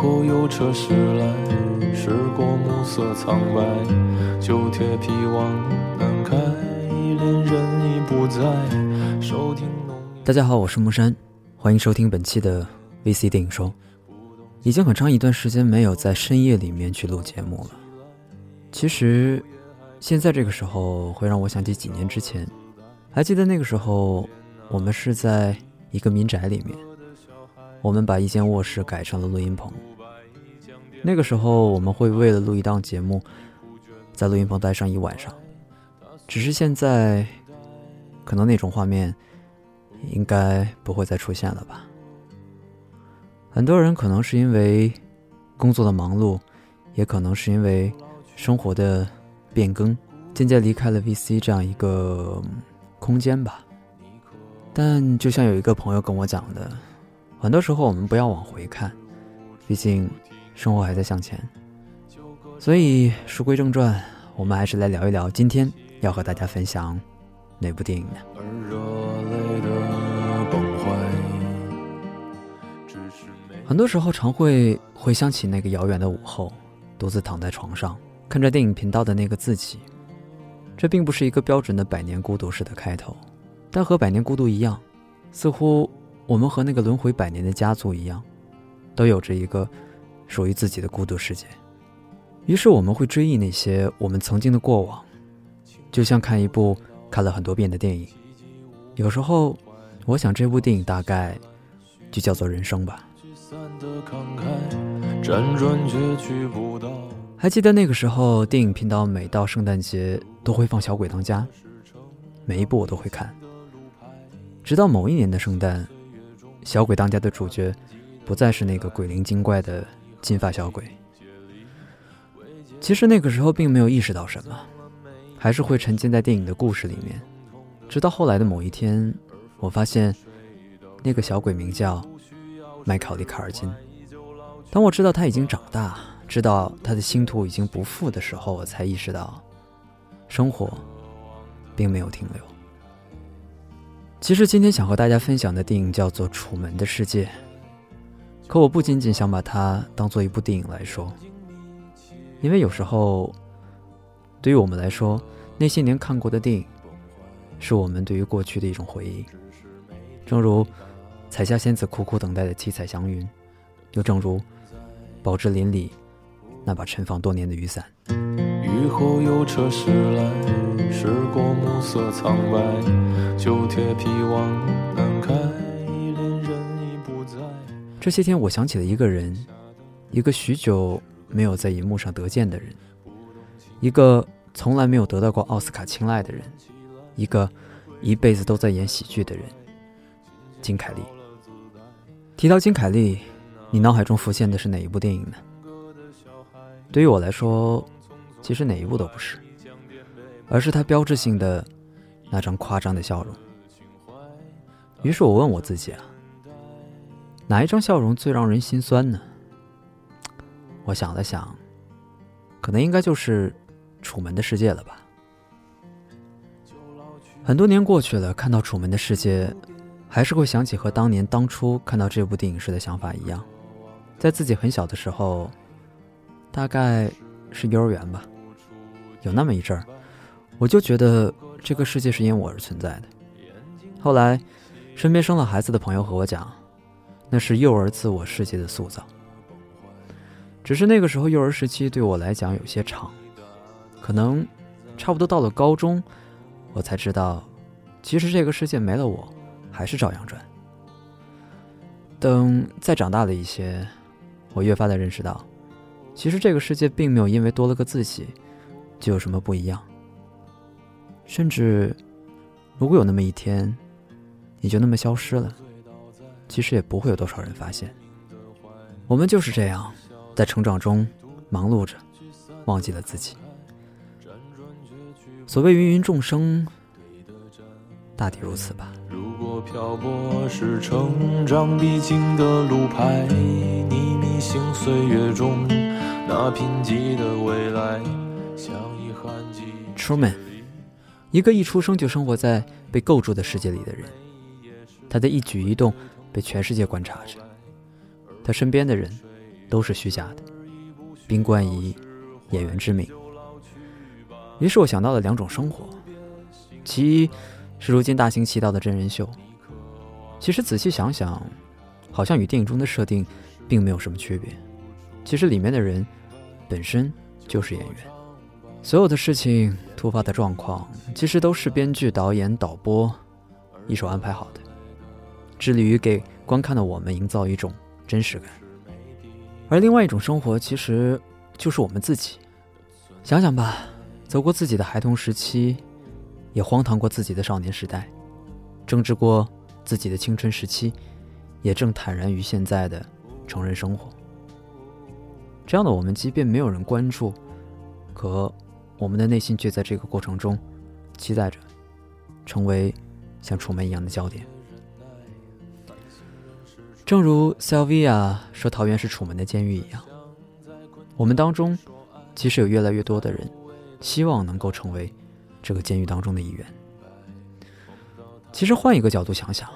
后有车驶来，驶过暮色苍白，旧铁皮往南开，恋人已不在。大家好，我是木山，欢迎收听本期的 VC 电影说。已经很长一段时间没有在深夜里面去录节目了。其实，现在这个时候会让我想起几年之前，还记得那个时候，我们是在一个民宅里面，我们把一间卧室改成了录音棚。那个时候，我们会为了录一档节目，在录音棚待上一晚上。只是现在，可能那种画面，应该不会再出现了吧。很多人可能是因为工作的忙碌，也可能是因为生活的变更，渐渐离开了 VC 这样一个空间吧。但就像有一个朋友跟我讲的，很多时候我们不要往回看，毕竟生活还在向前。所以书归正传，我们还是来聊一聊今天要和大家分享哪部电影呢？很多时候常会回想起那个遥远的午后，独自躺在床上，看着电影频道的那个自己。这并不是一个标准的百年孤独式的开头，但和百年孤独一样，似乎我们和那个轮回百年的家族一样，都有着一个属于自己的孤独世界。于是我们会追忆那些我们曾经的过往，就像看一部看了很多遍的电影。有时候，我想这部电影大概就叫做人生吧。还记得那个时候，电影频道每到圣诞节都会放《小鬼当家》，每一部我都会看。直到某一年的圣诞，《小鬼当家》的主角不再是那个鬼灵精怪的金发小鬼。其实那个时候并没有意识到什么，还是会沉浸在电影的故事里面。直到后来的某一天，我发现那个小鬼名叫。麦考利·卡尔金。当我知道他已经长大，知道他的星途已经不复的时候，我才意识到，生活并没有停留。其实今天想和大家分享的电影叫做《楚门的世界》，可我不仅仅想把它当做一部电影来说，因为有时候，对于我们来说，那些年看过的电影，是我们对于过去的一种回忆，正如。彩霞仙子苦苦等待的七彩祥云，又正如宝芝林里那把陈放多年的雨伞。雨后有车驶来，驶过暮色苍白，旧铁皮往南开，这些天，我想起了一个人，一个许久没有在银幕上得见的人，一个从来没有得到过奥斯卡青睐的人，一个一辈子都在演喜剧的人——金凯利。提到金凯利，你脑海中浮现的是哪一部电影呢？对于我来说，其实哪一部都不是，而是他标志性的那张夸张的笑容。于是我问我自己啊，哪一张笑容最让人心酸呢？我想了想，可能应该就是《楚门的世界》了吧。很多年过去了，看到《楚门的世界》。还是会想起和当年当初看到这部电影时的想法一样，在自己很小的时候，大概是幼儿园吧，有那么一阵儿，我就觉得这个世界是因我而存在的。后来，身边生了孩子的朋友和我讲，那是幼儿自我世界的塑造。只是那个时候幼儿时期对我来讲有些长，可能差不多到了高中，我才知道，其实这个世界没了我。还是照样转。等再长大了一些，我越发的认识到，其实这个世界并没有因为多了个自己，就有什么不一样。甚至，如果有那么一天，你就那么消失了，其实也不会有多少人发现。我们就是这样，在成长中忙碌着，忘记了自己。所谓芸芸众生，大抵如此吧。如果漂泊是成长必经的路牌，你迷信岁月中那贫瘠的未来，像遗憾记。Truman，一个一出生就生活在被构筑的世界里的人，他的一举一动被全世界观察着，他身边的人都是虚假的，冰冠以演员之名。于是我想到了两种生活，其一是如今大行其道的真人秀。其实仔细想想，好像与电影中的设定并没有什么区别。其实里面的人本身就是演员，所有的事情、突发的状况，其实都是编剧、导演、导播一手安排好的，致力于给观看的我们营造一种真实感。而另外一种生活，其实就是我们自己。想想吧。走过自己的孩童时期，也荒唐过自己的少年时代，正直过自己的青春时期，也正坦然于现在的成人生活。这样的我们，即便没有人关注，可我们的内心却在这个过程中期待着，成为像楚门一样的焦点。正如 Sylvia 说：“桃园是楚门的监狱一样。”我们当中，其实有越来越多的人。希望能够成为这个监狱当中的一员。其实换一个角度想想，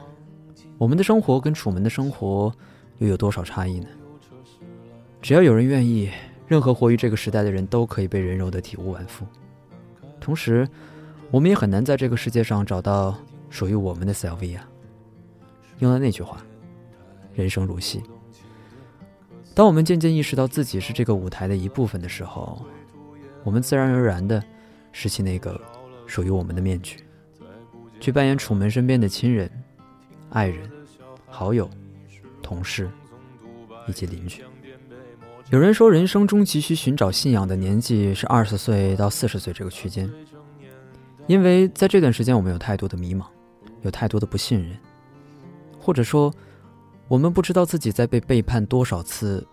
我们的生活跟楚门的生活又有多少差异呢？只要有人愿意，任何活于这个时代的人都可以被人揉得体无完肤。同时，我们也很难在这个世界上找到属于我们的 Sylvia。用了那句话：“人生如戏。”当我们渐渐意识到自己是这个舞台的一部分的时候，我们自然而然地拾起那个属于我们的面具，去扮演楚门身边的亲人、爱人、好友、同事以及邻居。有人说，人生中急需寻找信仰的年纪是二十岁到四十岁这个区间，因为在这段时间，我们有太多的迷茫，有太多的不信任，或者说，我们不知道自己在被背叛多少次，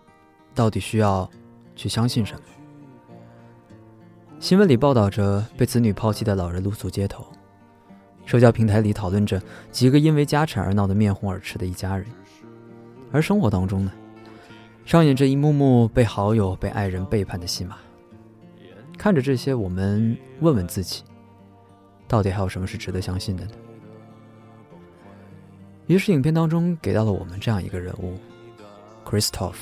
到底需要去相信什么。新闻里报道着被子女抛弃的老人露宿街头，社交平台里讨论着几个因为家产而闹得面红耳赤的一家人，而生活当中呢，上演着一幕幕被好友、被爱人背叛的戏码。看着这些，我们问问自己，到底还有什么是值得相信的呢？于是，影片当中给到了我们这样一个人物，Christoph。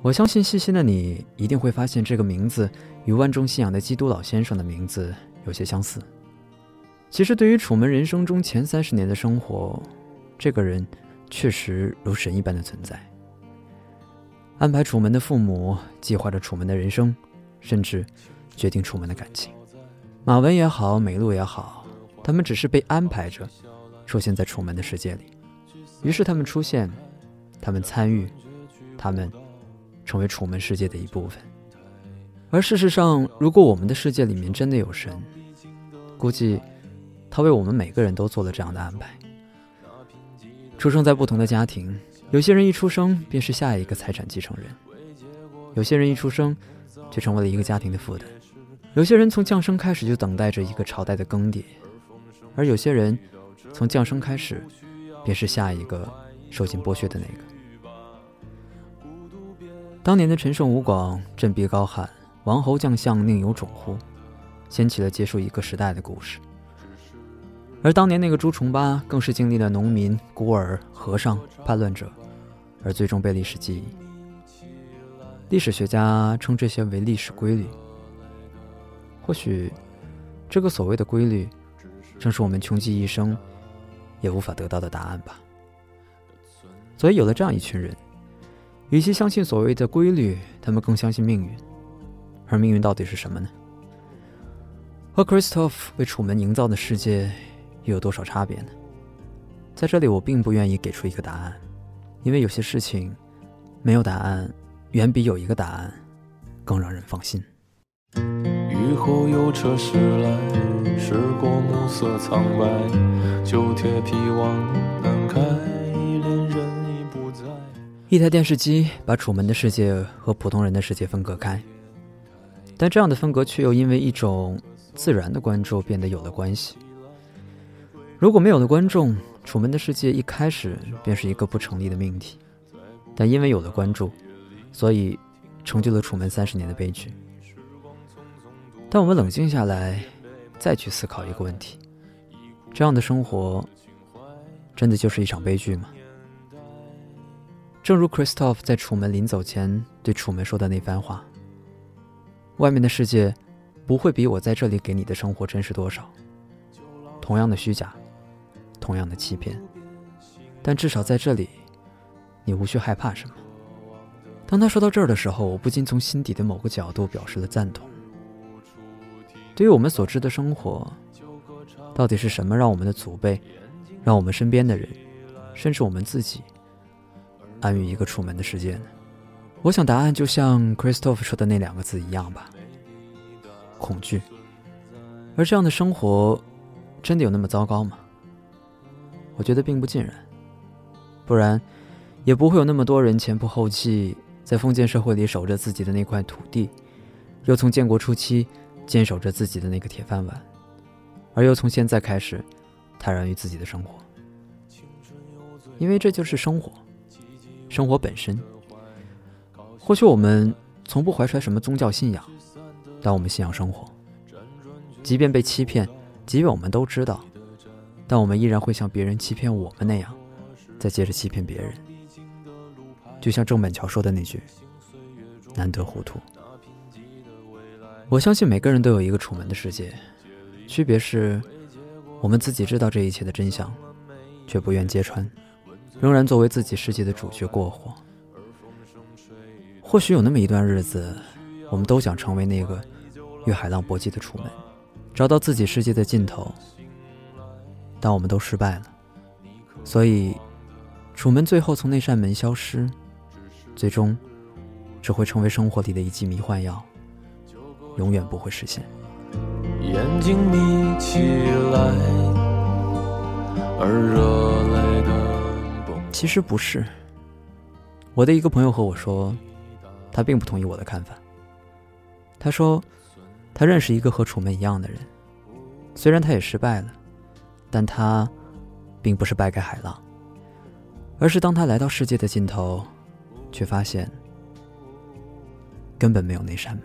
我相信细心的你一定会发现，这个名字与万众信仰的基督老先生的名字有些相似。其实，对于楚门人生中前三十年的生活，这个人确实如神一般的存在。安排楚门的父母，计划着楚门的人生，甚至决定楚门的感情。马文也好，美露也好，他们只是被安排着出现在楚门的世界里。于是，他们出现，他们参与，他们。成为楚门世界的一部分，而事实上，如果我们的世界里面真的有神，估计他为我们每个人都做了这样的安排。出生在不同的家庭，有些人一出生便是下一个财产继承人，有些人一出生就成为了一个家庭的负担，有些人从降生开始就等待着一个朝代的更迭，而有些人从降生开始便是下一个受尽剥削的那个。当年的陈胜吴广振臂高喊“王侯将相宁有种乎”，掀起了结束一个时代的故事。而当年那个朱重八更是经历了农民、孤儿、和尚、叛乱者，而最终被历史记忆。历史学家称这些为历史规律。或许，这个所谓的规律，正是我们穷极一生也无法得到的答案吧。所以，有了这样一群人。与其相信所谓的规律，他们更相信命运。而命运到底是什么呢？和 Christoph 为楚门营造的世界又有多少差别呢？在这里，我并不愿意给出一个答案，因为有些事情没有答案，远比有一个答案更让人放心。雨后有车驶来，驶过暮色苍白，旧铁皮往南开。一台电视机把楚门的世界和普通人的世界分隔开，但这样的分隔却又因为一种自然的关注变得有了关系。如果没有了观众，楚门的世界一开始便是一个不成立的命题，但因为有了关注，所以成就了楚门三十年的悲剧。当我们冷静下来，再去思考一个问题：这样的生活，真的就是一场悲剧吗？正如 Christoph 在楚门临走前对楚门说的那番话：“外面的世界不会比我在这里给你的生活真实多少。同样的虚假，同样的欺骗，但至少在这里，你无需害怕什么。”当他说到这儿的时候，我不禁从心底的某个角度表示了赞同。对于我们所知的生活，到底是什么让我们的祖辈，让我们身边的人，甚至我们自己，安于一个楚门的世界呢？我想答案就像 Christoph 说的那两个字一样吧：恐惧。而这样的生活，真的有那么糟糕吗？我觉得并不尽然，不然，也不会有那么多人前仆后继，在封建社会里守着自己的那块土地，又从建国初期坚守着自己的那个铁饭碗。而又从现在开始，坦然于自己的生活，因为这就是生活，生活本身。或许我们从不怀揣什么宗教信仰，但我们信仰生活。即便被欺骗，即便我们都知道，但我们依然会像别人欺骗我们那样，再接着欺骗别人。就像郑板桥说的那句：“难得糊涂。”我相信每个人都有一个楚门的世界。区别是，我们自己知道这一切的真相，却不愿揭穿，仍然作为自己世界的主角过活。或许有那么一段日子，我们都想成为那个与海浪搏击的楚门，找到自己世界的尽头，但我们都失败了。所以，楚门最后从那扇门消失，最终只会成为生活里的一剂迷幻药，永远不会实现。眼睛眯起来，而热泪的崩。其实不是。我的一个朋友和我说，他并不同意我的看法。他说，他认识一个和楚门一样的人，虽然他也失败了，但他并不是败给海浪，而是当他来到世界的尽头，却发现根本没有那扇门。